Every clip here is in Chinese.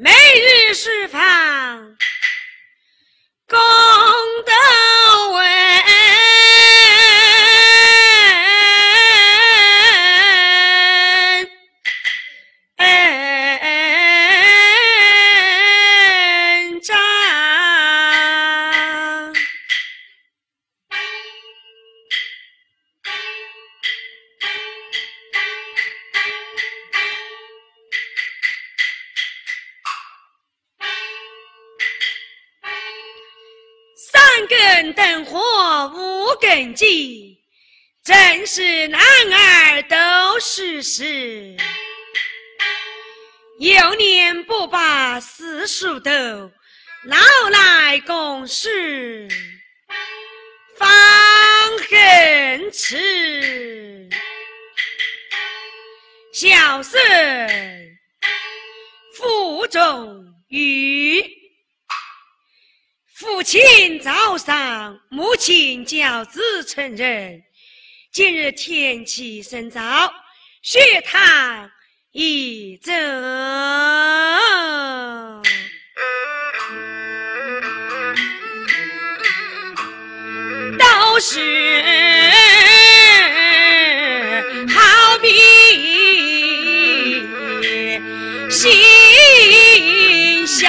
每日释放。四书读，老来共事方恨迟。孝顺负重于。父亲早上，母亲教子成人。今日天气甚燥，血糖已走，不是好比心小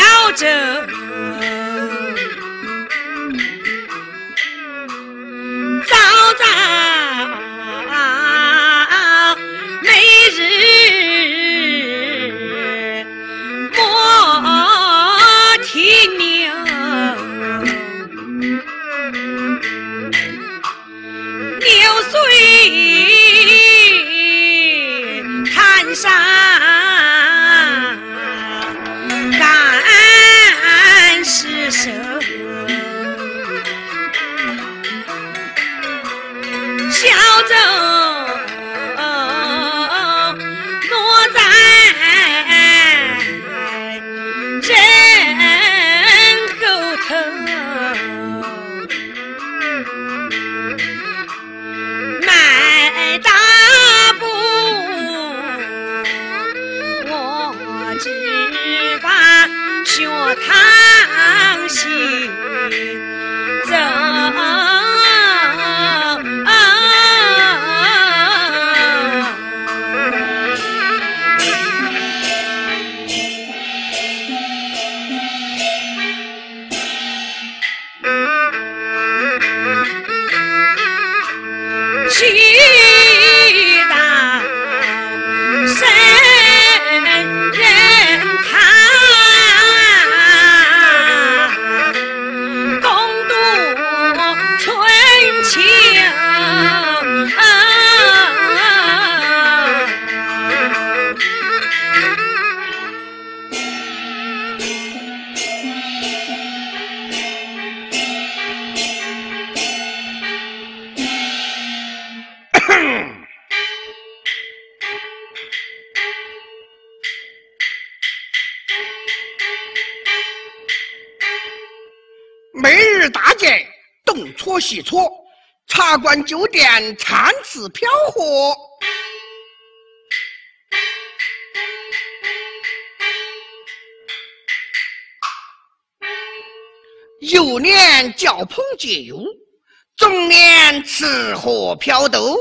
大姐，东搓。西搓，茶馆酒店参差飘活。幼年交朋结友，中年吃喝嫖赌。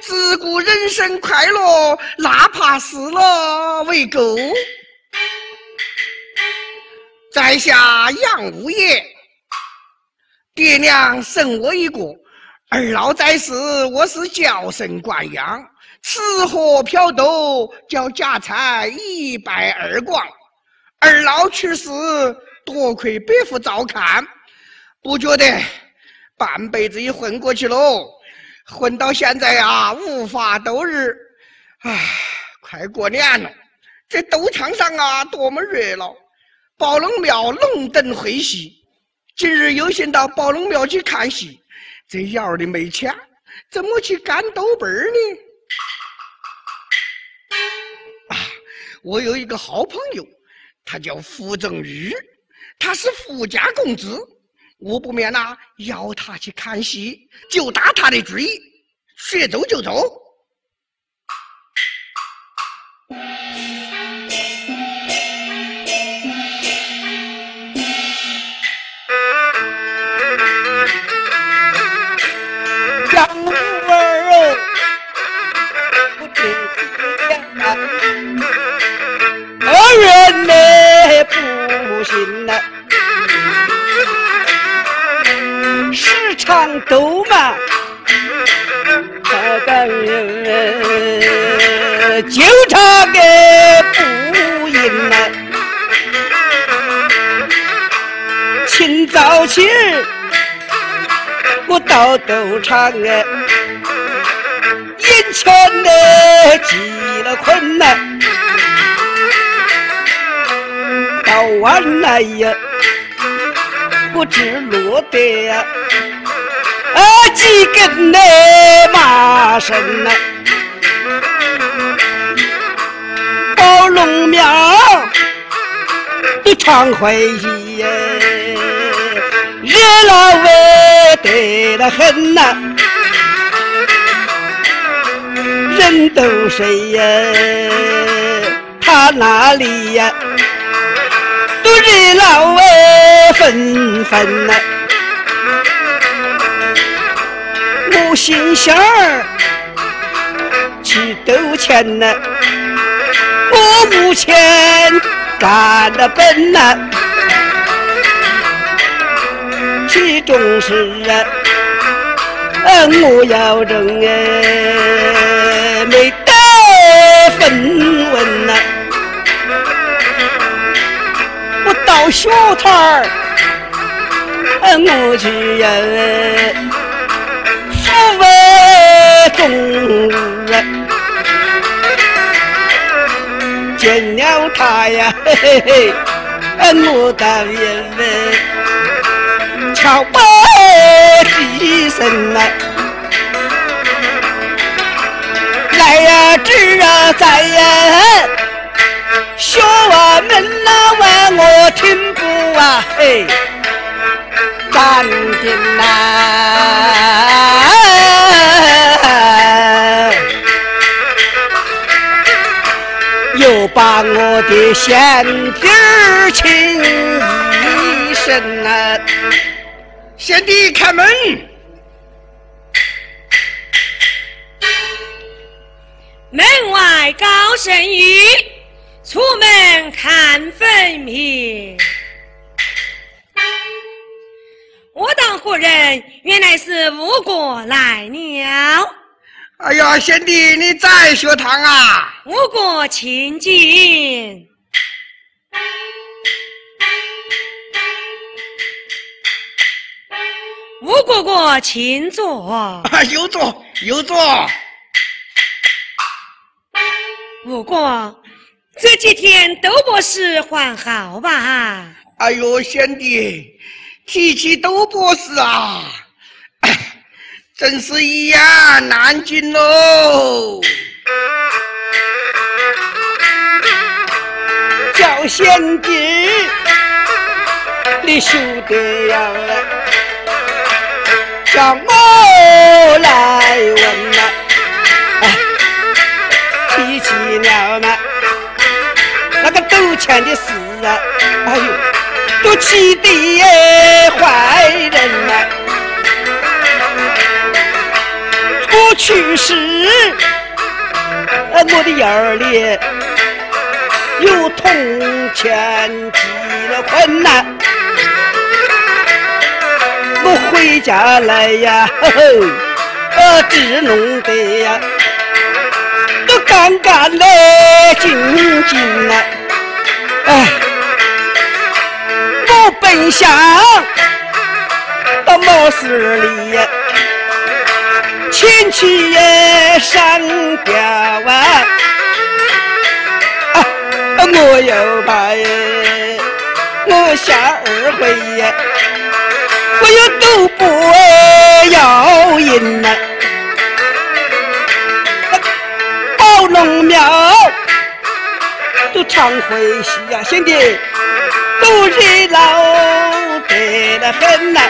自古人生快乐，哪怕死了为狗。在下杨五爷。爹娘生我一个，二老在世，我是娇生惯养，吃喝嫖赌，叫家财一败而光。二老去世，多亏伯父照看，不觉得半辈子也混过去喽。混到现在啊，无法度日。唉，快过年了，这斗场上啊，多么热闹！宝龙庙龙灯会戏。今日有幸到宝龙庙去看戏，这窑里没钱，怎么去干豆瓣呢？啊，我有一个好朋友，他叫傅正玉，他是富家公子，我不免呐邀他去看戏，就打他的主意，说走就走。到赌场哎，眼前哎急了困难，到晚来呀，我只落得呀。啊，几根那马绳呐，包龙庙都常会议，热闹喂得的很呐，人都谁呀，他那里呀都热闹哎纷纷呐。我心想儿去赌钱呢，我目前干的本呐，其中是啊，我要挣哎，没得分文呐，我到小摊儿，我去呀。中日见了他呀，嘿嘿嘿，我的爷们，瞧不几声呐，来呀，侄啊，在呀，学我们那问我听不啊，嘿，赶紧呐。又把我的贤弟儿请贤弟开门。门外高声语，出门看分明。我当何人？原来是吴国来了。哎呀，贤弟，你在学堂啊？吴国请进。吴哥哥，请坐。啊有座，有座。吴哥，这几天窦博士还好吧？哎呦，贤弟，提起窦博士啊。真是一言难尽喽！叫贤弟，你休得呀！叫我来问呐，提起了那那个赌钱的事啊，哎呦，都气得坏人呐！我去世，我的眼里有铜钱积了困难，我回家来呀，呵呵，呃，只弄得呀，都干干的净净呐，哎，我本想到茅舍里呀。前去也上吊啊！我又怕耶，我下二回耶，我又赌博要赢呐！宝龙庙都常欢喜呀，兄弟，都热闹得了很呐。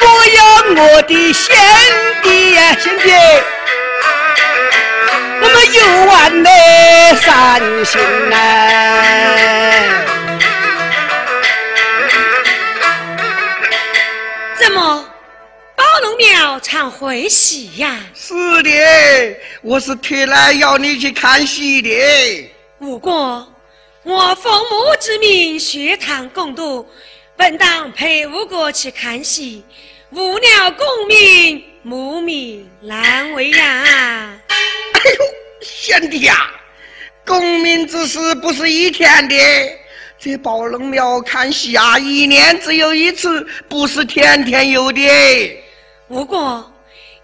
我要我的兄弟呀，兄弟，我们游玩的三心呐。庙常会戏呀？是的，我是特来要你去看戏的。不过，我奉母之命，学堂共读，本当陪吴国去看戏，无了功名，母命难为呀！哎呦，贤弟呀，功名之事不是一天的。这宝龙庙看戏啊，一年只有一次，不是天天有的。不过，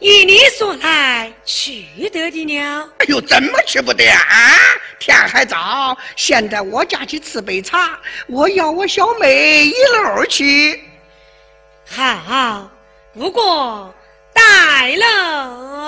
依你所来，去得的了。哎呦，怎么去不得啊？天还早，先在我家去吃杯茶。我要我小妹一路去。好，不过带了。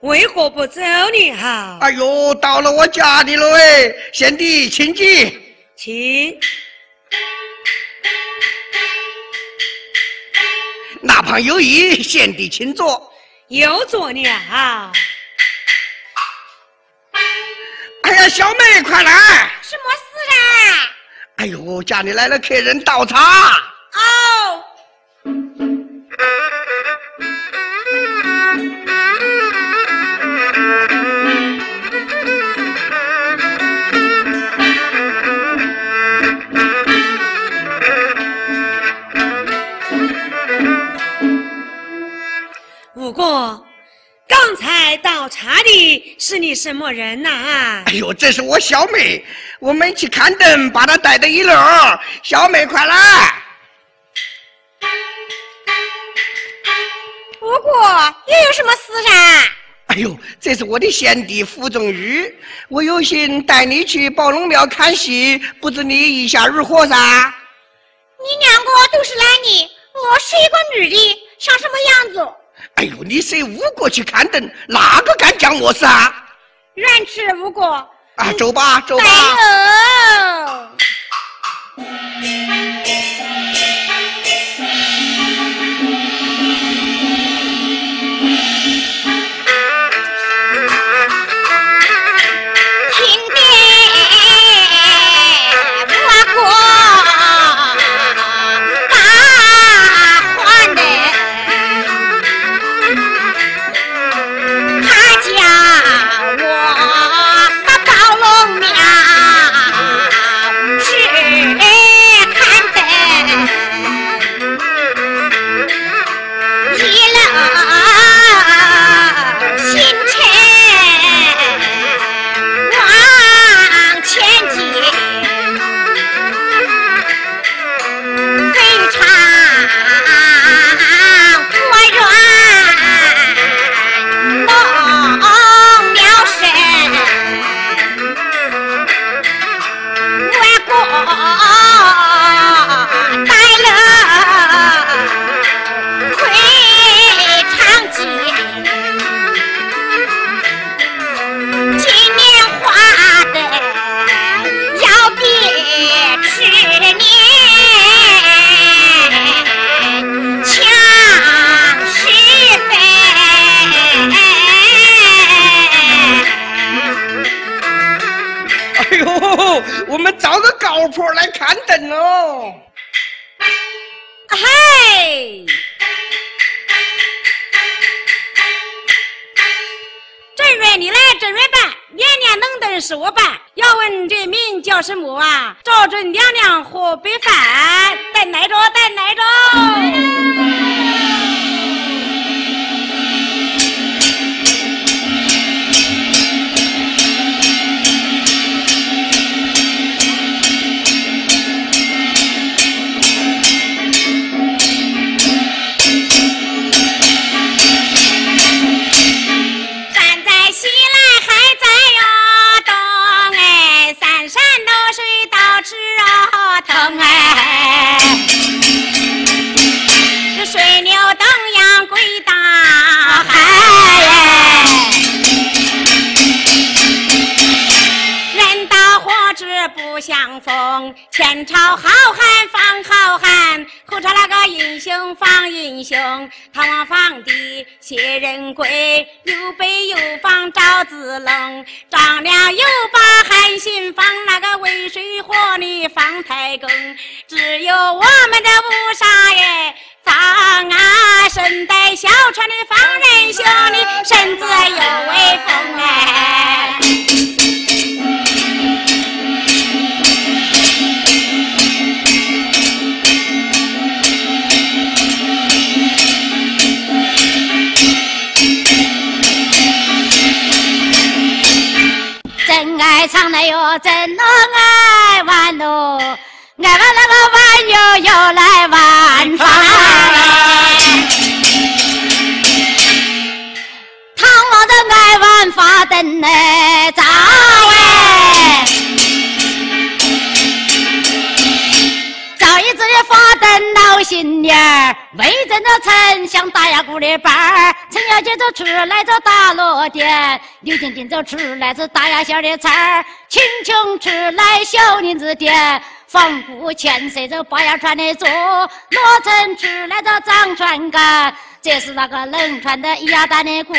为何不走呢？哈！哎呦，到了我家里了哎，贤弟，请进，请。那旁有椅，贤弟请坐。又坐了。哎呀，小妹，快来！什么事啊？哎呦，家里来了客人，倒茶。才倒茶的是你什么人呐？哎呦，这是我小妹，我们去看灯，把她带到一楼。小妹，快来！不过又有什么事噻？哎呦，这是我的贤弟傅仲玉，我有心带你去宝龙庙看戏，不知你意下如何噻？你两个都是男的，我是一个女的，像什么样子？哎呦，你是吴国去看灯，哪个敢讲我是啊？愿吃吴国啊，走吧，走吧。婆仁贵，刘备又放赵子龙，张良又把韩信放那个渭水河里放太公。只有我们的五杀爷放啊，身带小船的放人兄弟，身子有威风哎。爱唱的哟，真能爱玩哦，爱玩那个玩哟又来玩耍。唐王的爱玩花灯嘞，早哎，发灯闹新年儿。为正着丞相打牙鼓的伴儿，陈小姐就出来着打锣点，刘丁丁就出来是打牙馅的菜儿，青琼出来小林子点，房姑千岁着八牙船的坐，罗成出来着张船杆，这是那个冷船的一鸭蛋的鼓，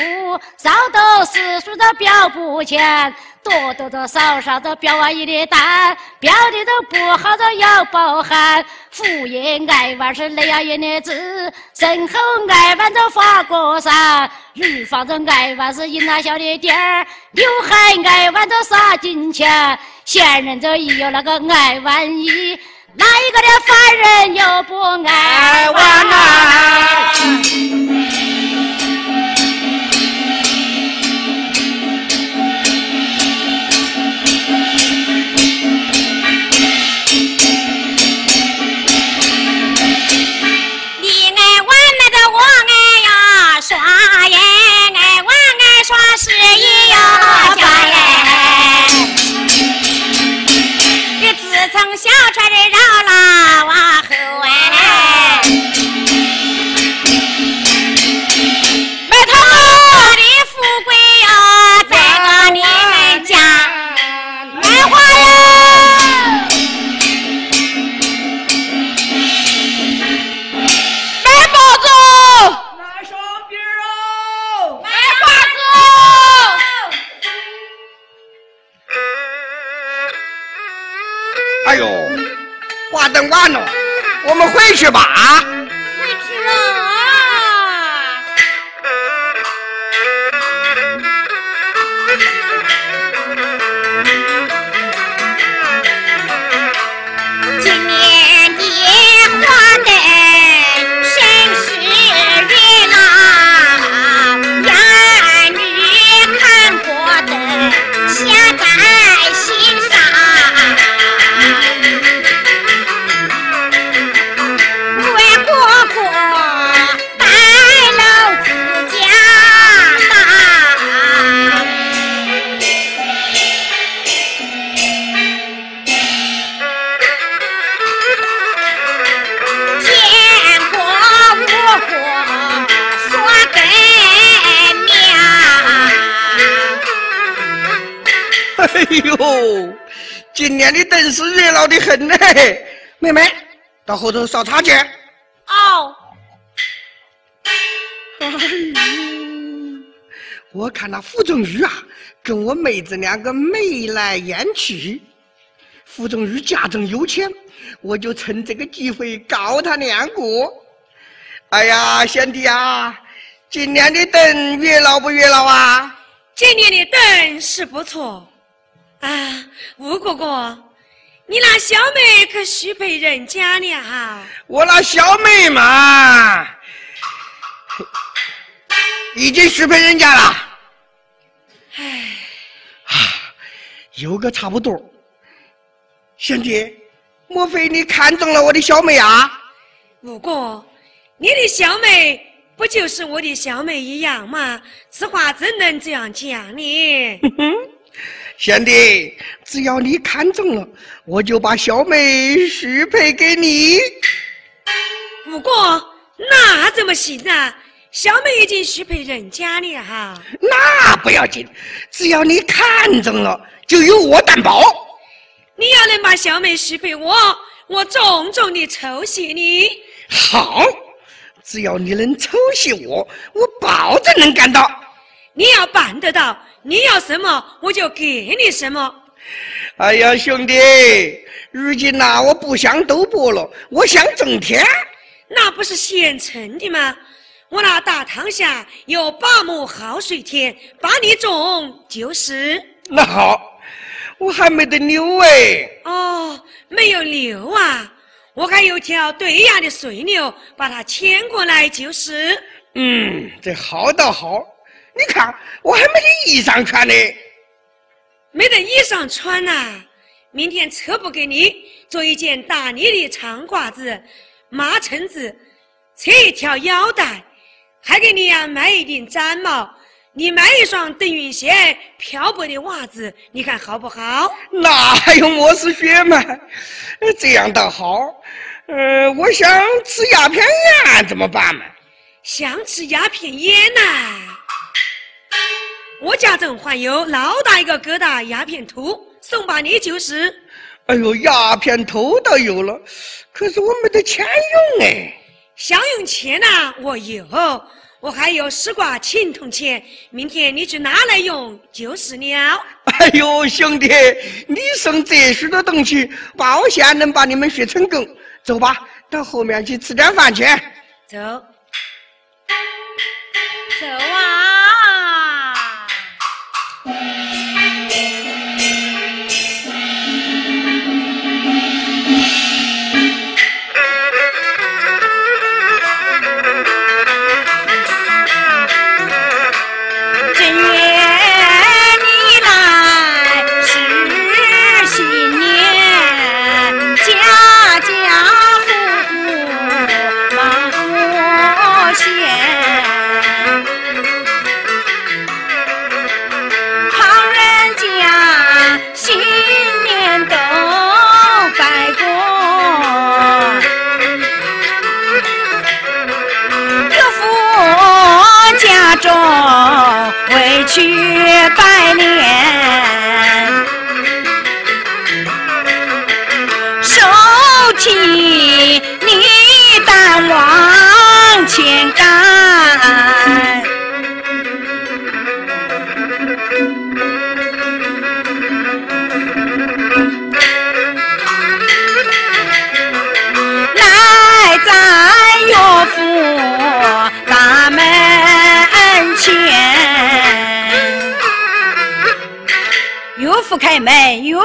扫斗四叔着表不钱。多多的少少的表阿姨的蛋，表的都不好的要包含。父爷爱玩是雷阿姨的字，身后爱玩着花果山，乳房着爱玩是银大小的点儿，刘海爱玩着撒金钱，闲人这一有那个爱玩意，哪一个的凡人又不爱 玩呐？小船的绕了往花灯完了，我们回去吧。妹妹，到后头烧茶去。哦，哎呦，我看那傅仲玉啊，跟我妹子两个眉来眼去。傅仲玉家中有钱，我就趁这个机会告他两个。哎呀，贤弟啊，今年的灯月老不月老啊？今年的灯是不错啊，吴哥哥，你那小妹可许配人家了哈？我那小妹嘛，已经许配人家了。唉，啊，有个差不多。贤弟，莫非你看中了我的小妹啊？吴哥，你的小妹不就是我的小妹一样吗？此话怎能这样讲呢？贤弟，只要你看中了，我就把小妹许配给你。不过，那怎么行啊？小妹已经许配人家了哈。那不要紧，只要你看中了，就由我担保。你要能把小妹许配我，我重重的酬谢你。好，只要你能酬谢我，我保证能干到。你要办得到，你要什么我就给你什么。哎呀，兄弟，如今呐、我不想赌博了，我想种田。那不是现成的吗？我那大堂下有八亩好水田，把你种就是。那好，我还没得牛哎。哦，没有牛啊，我还有条对岸的水牛，把它牵过来就是。嗯，这好倒好。你看，我还没得衣裳穿呢。没得衣裳穿呐、明天车不给你做一件大呢的长褂子、麻衬子，扯一条腰带，还给你呀、买一顶毡帽，你买一双邓云鞋漂泊的袜子，你看好不好？那还用我是血吗？呃这样倒好。呃，我想吃鸦片烟怎么办嘛？想吃鸦片烟呐、我家中还有老大一个疙瘩鸦片兔，送把你就是。哎呦，鸦片头倒有了，可是我没得钱用哎。想用钱呐、我有，我还有十挂青铜钱，明天你去拿来用就是了。哎呦，兄弟，你送这许多东西，保险能把你们学成功。走吧，到后面去吃点饭去。走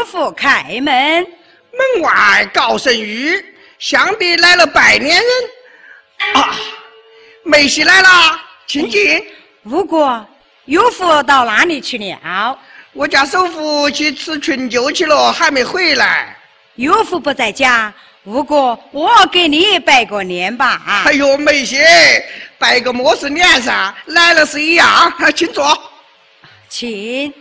门，岳父开门。门外高声语，想必来了拜年人。啊，梅西来了，请进。吴哥，岳父到哪里去了？我家首富去吃春酒去了，还没回来。岳父不在家，吴哥，我给你拜个年吧。哎呦，梅西，拜个么事年噻？来了是一样，请坐。请。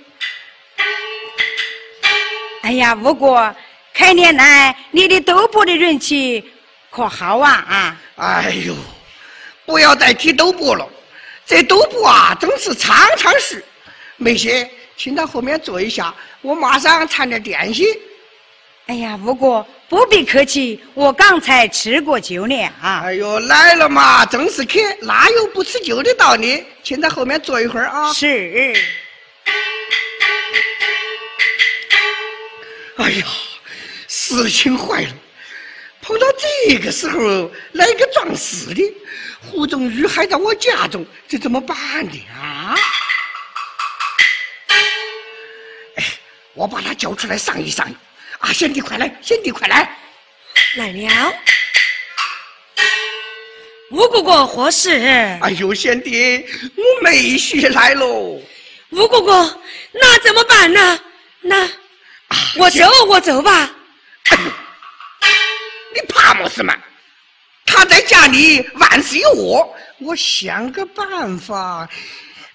哎呀，吴哥，开年来你的赌博的人气可好啊啊！哎呦，不要再提赌博了，这赌博啊，真是常常事。梅喜，请到后面坐一下，我马上掺点点心。哎呀，吴哥不必客气，我刚才吃过酒了啊。哎呦，来了嘛，正是客，哪有不吃酒的道理？请到后面坐一会儿啊。是，哎呀，事情坏了！碰到这个时候来个撞死的，胡宗宇还在我家中，这怎么办呢？啊！哎，我把他叫出来商议商议。啊，贤弟快来，贤弟快来，来了。吴哥哥何事？哎呦，贤弟，我妹婿来喽。吴哥哥，那怎么办呢？那我走，我走吧。你怕么事嘛？他在家里万事有我，我想个办法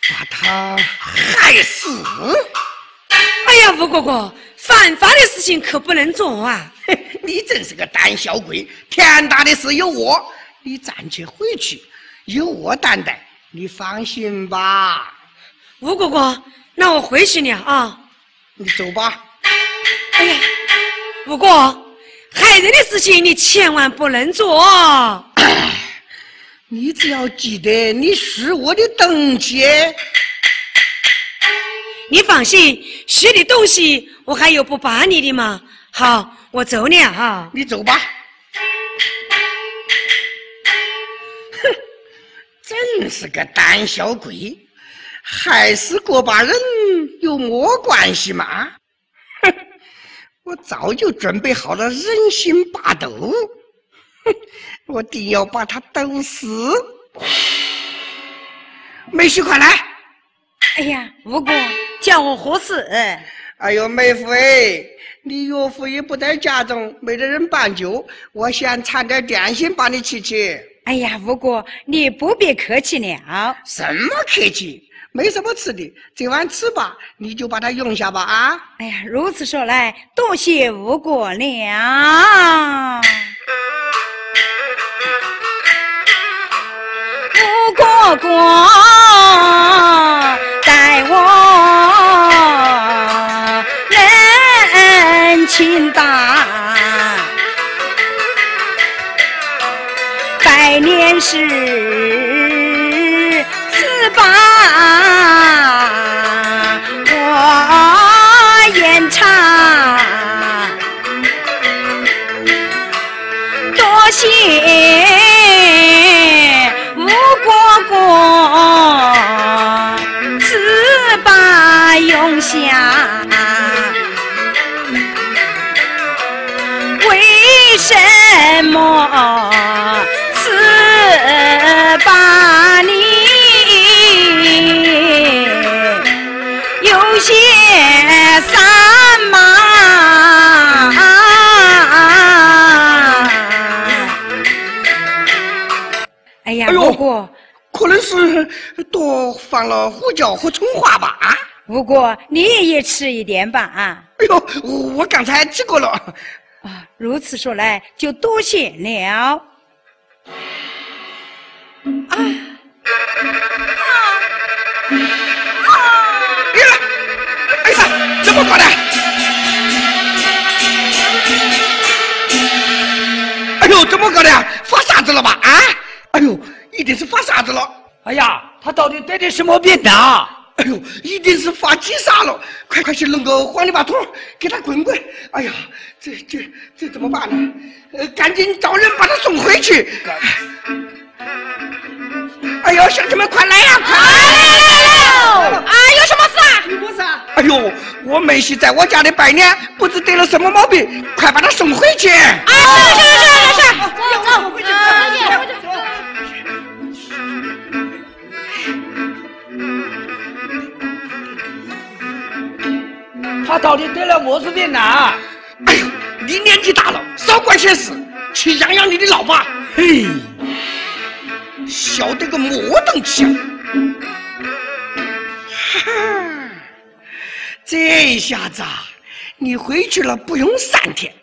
把他害死。哎呀，吴哥哥，犯法的事情可不能做啊！你真是个胆小鬼，天大的事有我，你暂且回去，有我担待，你放心吧。吴哥哥，那我回去了啊。你走吧。哎呀，不过，害人的事情你千万不能做。你只要记得你是我的东西。你放心，学的东西我还有不把你的嘛？好，我走了哈。你走吧。哼，真是个胆小鬼，害死过把人有么关系嘛？哼，我早就准备好了人心霸斗，哼，我定要把他斗死。梅婿，快来！哎呀，吴哥。叫我何事？哎呦，妹夫哎，你岳父也不在家中，没得人办酒，我先掺点点心把你吃吃。哎呀，吴哥，你不必客气了。什么客气？没什么吃的，这碗吃吧，你就把它用下吧啊！哎呀，如此说来，多谢吴国良。吴哥哥，待我人。情大，百年事，把用下。为什么？此把你有些三嘛？哎呀，吴哥，可能是多放了胡椒和葱花吧？啊，不过，你也吃一点吧？啊，哎呦，我刚才吃过了。啊，如此说来就多谢了。啊啊啊！哎呀，怎么搞的？哎呦，怎么搞的？发啥子了吧？啊！哎呦，一定是发啥子了。哎呀，他到底得的什么病呐？哎呦，一定是发急杀了！快快去弄个黄泥巴土，给他滚滚！哎呀，这这这怎么办呢？呃，赶紧找人把他送回去！哎呦，乡亲们快来呀！快来了！啊，有什么事啊？有事啊？哎呦，我妹婿在我家里拜年，不知得了什么毛病，快把他送回去！啊，是是是是是，走走回去，回去回去。他到底得了么子病呐？哎呦，你年纪大了，少管闲事，去养养你的老爸。嘿，笑得个么等气。哈，这下子啊，你回去了不用三天，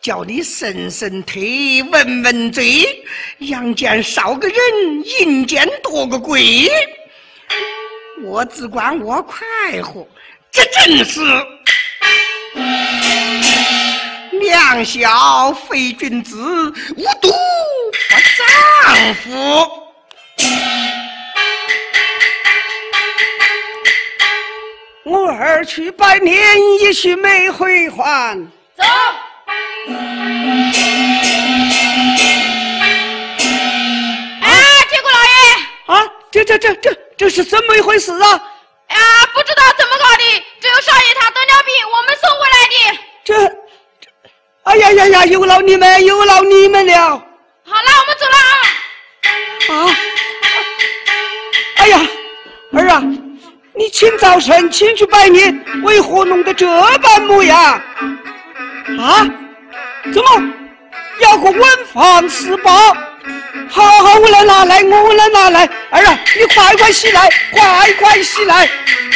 叫你伸伸腿、闻闻嘴，阳间少个人，阴间多个鬼。我只管我快活。这真是两小非君子，无毒不丈夫。我儿去拜年，也许没回还。走，哎，铁锅老爷，啊，这这这这这是怎么一回事啊？哎呀，不知道怎么搞的，只有少爷他得了病，我们送过来的。这这，哎呀呀呀，有劳你们，有劳你们了。好，了我们走了啊。啊！哎呀，儿啊，你清早晨亲去拜年，为何弄得这般模样？啊？怎么要个温房四宝？好好，我来拿来，我来拿来。儿啊，你快快起来，快快起来！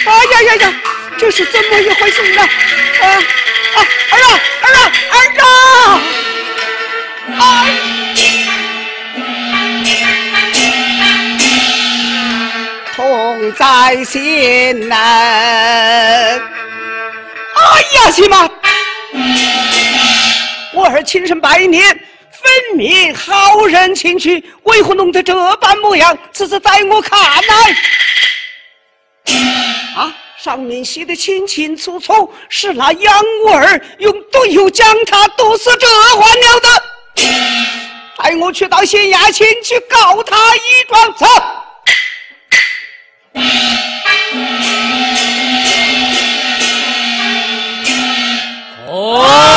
哎呀呀呀，这是怎么一回事呢？啊啊，儿啊，儿啊，儿啊！痛在心难！哎呀，亲妈，我儿亲生百年，分明好人情趣，为何弄得这般模样？此次在我看来，啊，上面写的清清楚楚，是那杨五儿用毒药将他毒死，这还了的！带我去到县衙前去告他一状，走。哦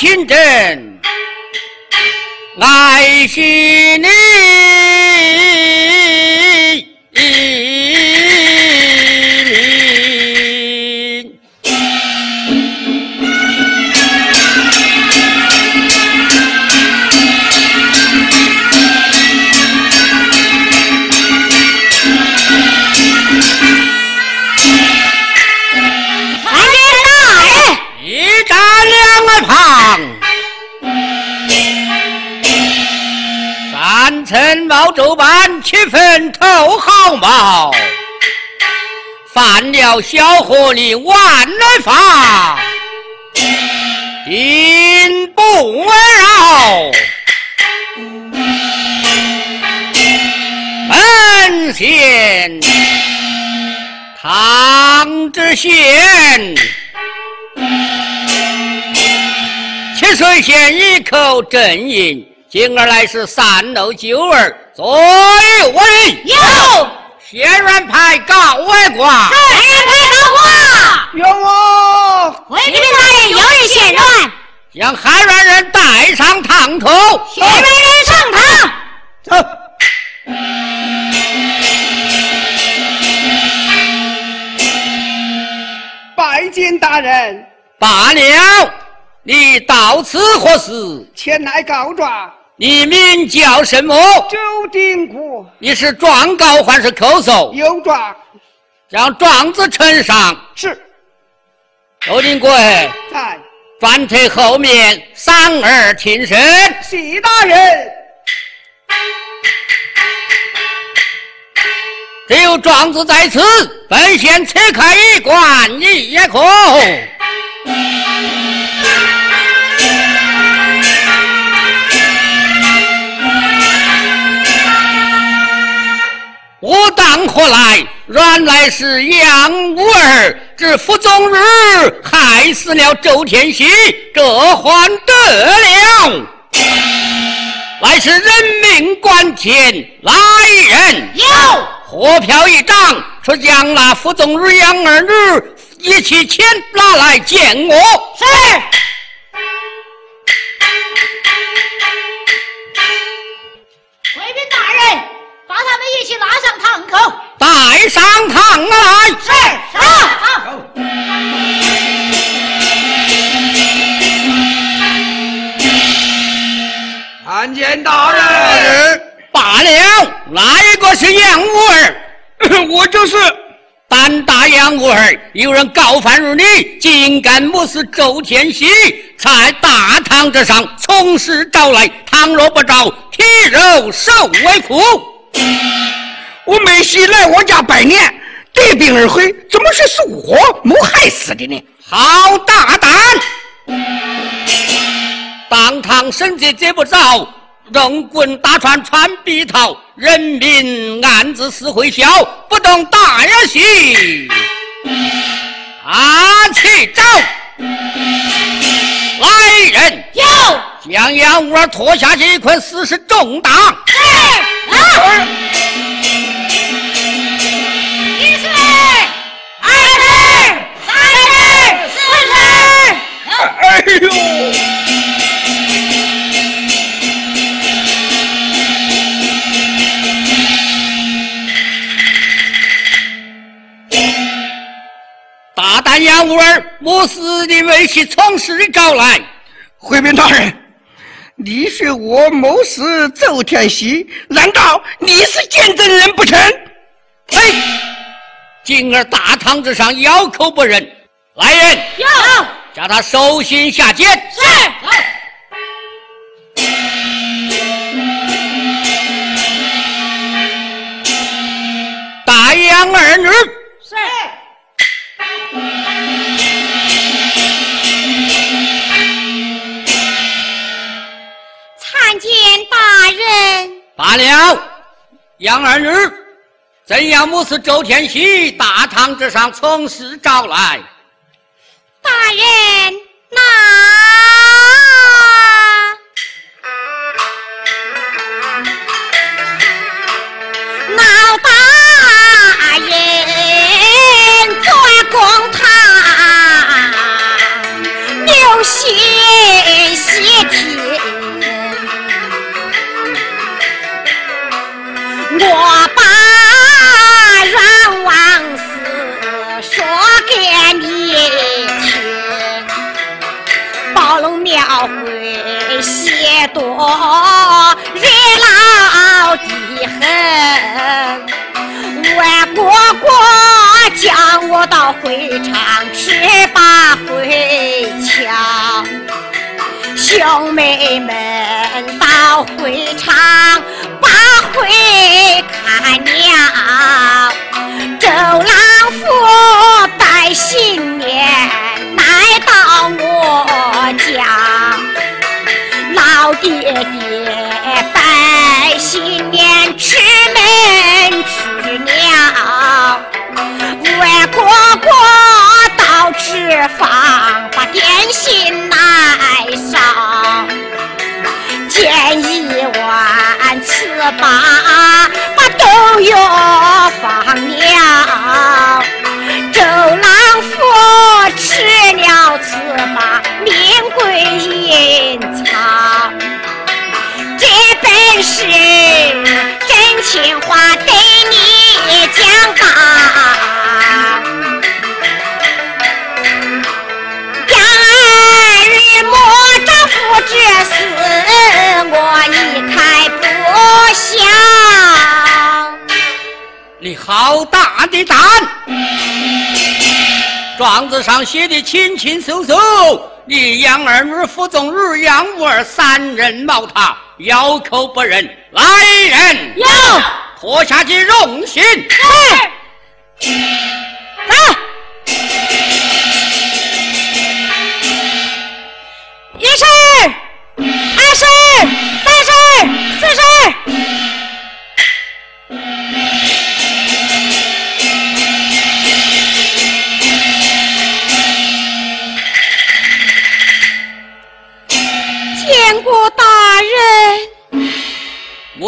清正，爱惜你。陈茂周班七分头好毛，犯了小河里万来法，定不饶。本县唐知县，七水县一口正银。今儿来是三楼九儿，左右我人有县院派告外挂，县院派告挂有我回禀大人，有人县乱将韩元人带上堂头，县院人上堂走。拜见大人。罢了，你到此何事？前来告状。你名叫什么？周定国。你是状告还是口诉？有状。将状子呈上。是。周定国在。转推后面，三儿听审。谢大人。只有状子在此，本县扯开一关，一也我当何来？原来是杨五儿之府中日害死了周天喜，这还得了？来是人命关天，来人！有火票一张，说将那府中日杨二女一起牵拿来见我。是。一起拉上堂口，带上堂来。是上。参见大人。罢了，哪一个是杨五儿，我就是胆大杨五儿，有人告犯于你，竟敢目视周天喜，在大堂之上从实招来，倘若不招，铁肉受为苦。我妹婿来我家拜年，得病而回，怎么是是我谋害死的呢？好大胆！当堂审罪罪不着，用棍打穿穿鼻套，人民暗自死会笑，不懂大人戏。阿去招！来人，有将杨五儿拖下去，捆死是重大。是啊，哎呦！大胆杨五儿，我死的为其从实招来。回禀大人，你说我谋死周天喜，难道你是见证人不成？嘿，今儿大堂之上咬口不认，来人，有叫他收心下监。是大杨儿女，是。参见大人。罢了。杨二女，怎样母是周天喜？大堂之上从实招来。大人，那。老大多热闹的很，万国国叫我到会场吃把会瞧。兄妹们到会场把会看了，周郎夫带新年来到我，爹爹的胆！状子上写的清清楚楚，你养儿女服众与杨五儿三人冒他，咬口不认。来人，要拖下去用刑。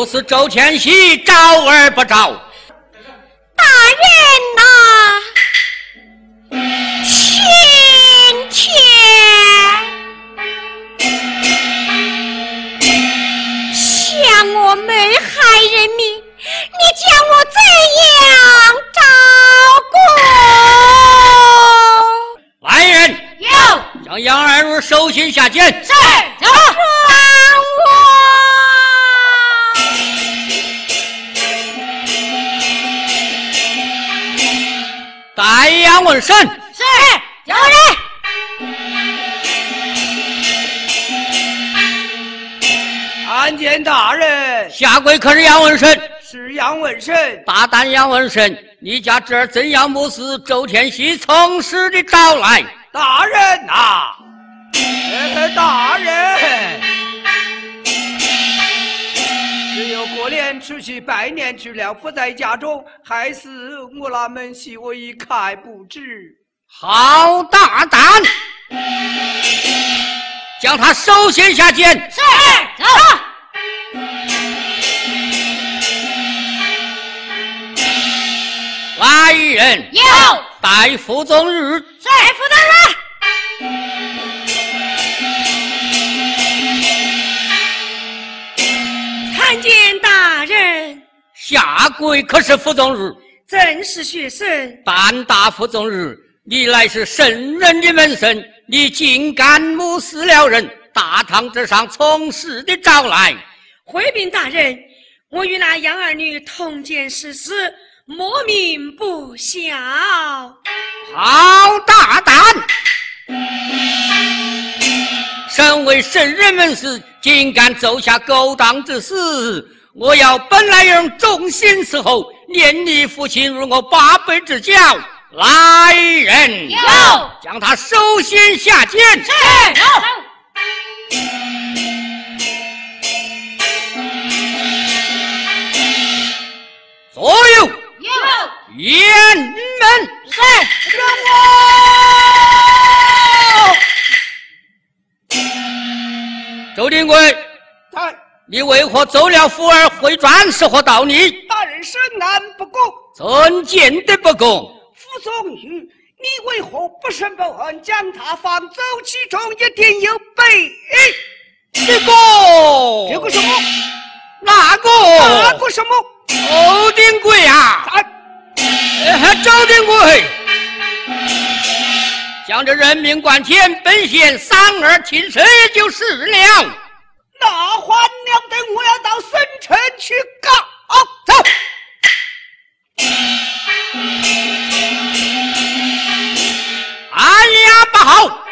我是周天喜，招而不招。大人呐、今天向我们害人民，你叫我怎样照顾？来人，有将杨二女手心下监。可是杨文审。是杨文审。大胆杨文审，你家侄儿怎样不死周天喜从实的招来？大人呐、呃，大人，只有过年出去拜年去了，不在家中，害死我那门戏我一概不知。好大胆！将他首先下监。是，走。来人，有。带副总日。是，负责人。参见大人，下跪可是副总日。正是学生。但大副总日，你乃是圣人的门生，你竟敢目视了人，大堂之上从实的招来。回禀大人，我与那杨儿女同见世事，莫名不孝。好大胆！身为圣人门士，竟敢走下勾当之事！我要本来用忠心伺候，念你父亲如我八辈之交。来人，有将他首先下监。是，走。左右有。严门。是。周定贵，大你为何走了福儿回转，是何道理？大人审难不公，怎见得不公？傅宗宇，你为何不审报案，将他放走？其中一定有背。这个，这个什么？那个，那个什么？周定贵啊！大呃，周定贵，将这人命关天，本县三儿亲生也就是了。那还了等！我要到省城去告。走。哎呀，不好！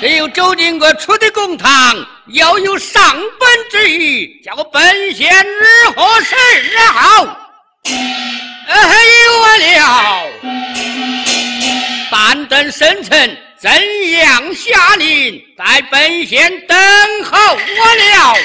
只有周定国出的公堂，要有上本之意，叫我本县如何是好？哎呦我了！但等生辰怎样下令，在本县等候我了。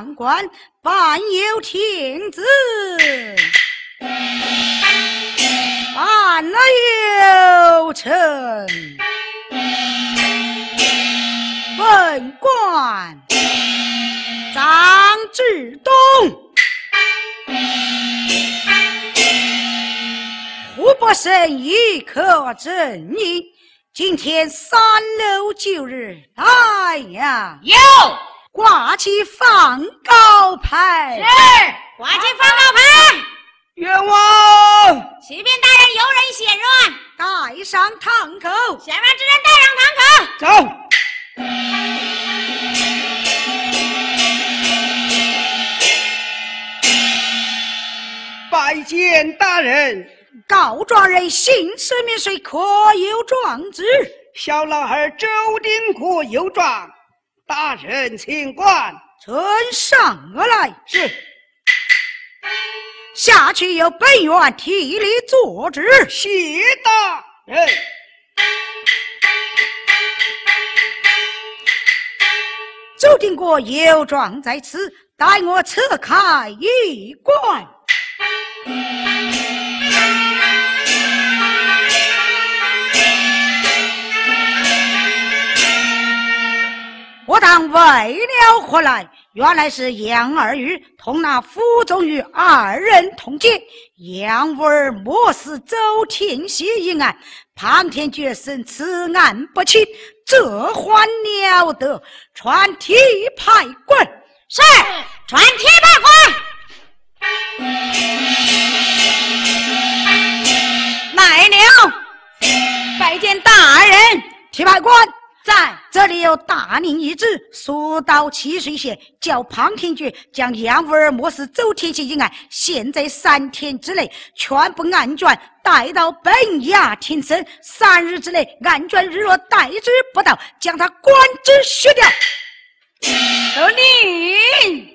上官，半有天子，办了有成。文官张志东，湖北省一可证明。今天三六九日，来呀！有，挂起放高牌。是，挂起放高牌。冤枉！启禀大人，有人陷软，带上堂口。下面之人带上堂口。走。拜见大人。告状人姓氏名谁？可有状纸？小老儿周丁可有状？大人请官。呈上而来。是。下去由本院替你做之。谢大人。周定国有状在此，待我侧开一关。我当为了何来？原来是杨二玉同那府中玉二人通奸，杨五儿莫是周天喜一案，庞天决审此案不清，这还了得？传提派官，是传提派官，奶娘，拜见大人，提派官。在这里有大令一旨，说到七水县，叫庞天觉将杨五儿莫视周天锡一案，现在三天之内全部案卷带到本衙庭审，三日之内案卷日若带之不到，将他官职削掉。得令，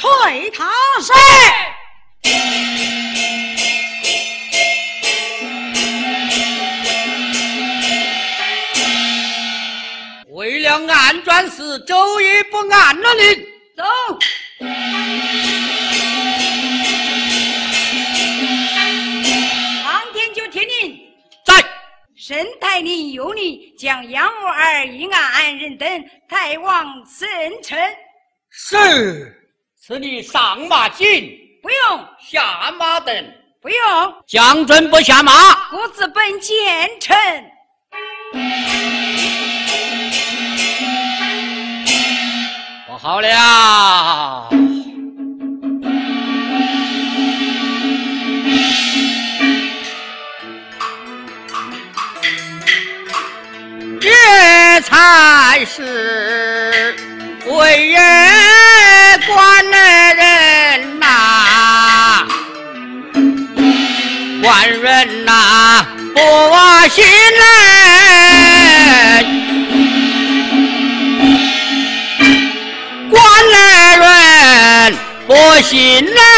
退堂。是。案卷是周一不安了你走。唐天就听令，在。申太令有令，将杨五儿一案人等抬往省城。是。此你上马进。不用。下马等。不用。将军不下马。故自本见臣。好了，这才是为人官的人呐，官人呐，不心官来人不信呐。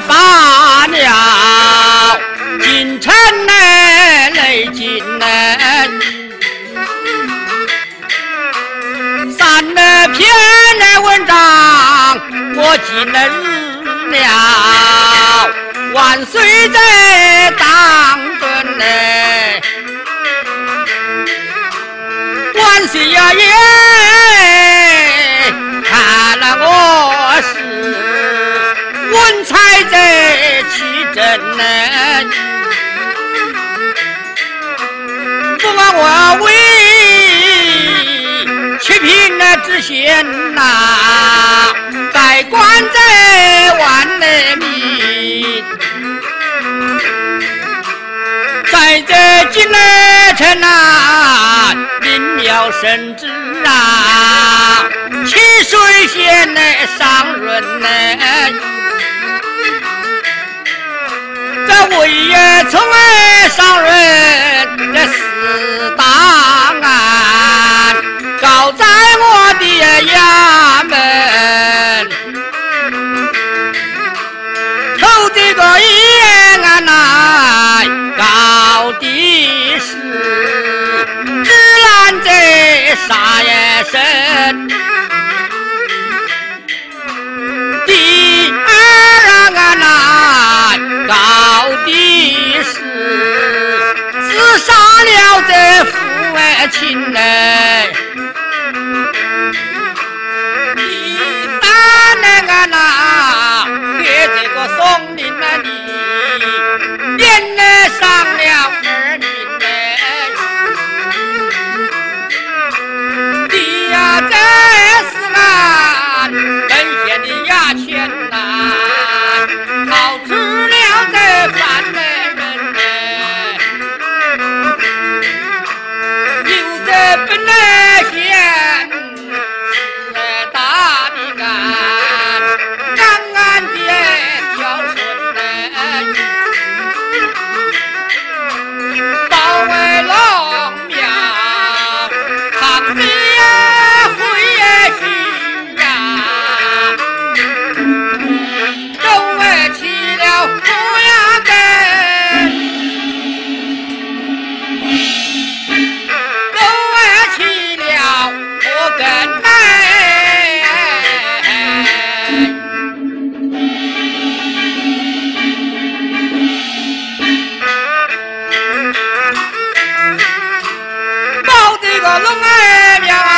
罢了，进晨来来今晨，三那篇那文章我进恁了，万岁在。知县呐，在官在万人民，在这金来城呐，民妙神知啊。七水县的上润呢，这魏爷从来上润这四大这父哎亲哎你大那个呐别这个送林呐你变了上了儿女哎你呀真是哪门前的牙签呐。ah 喵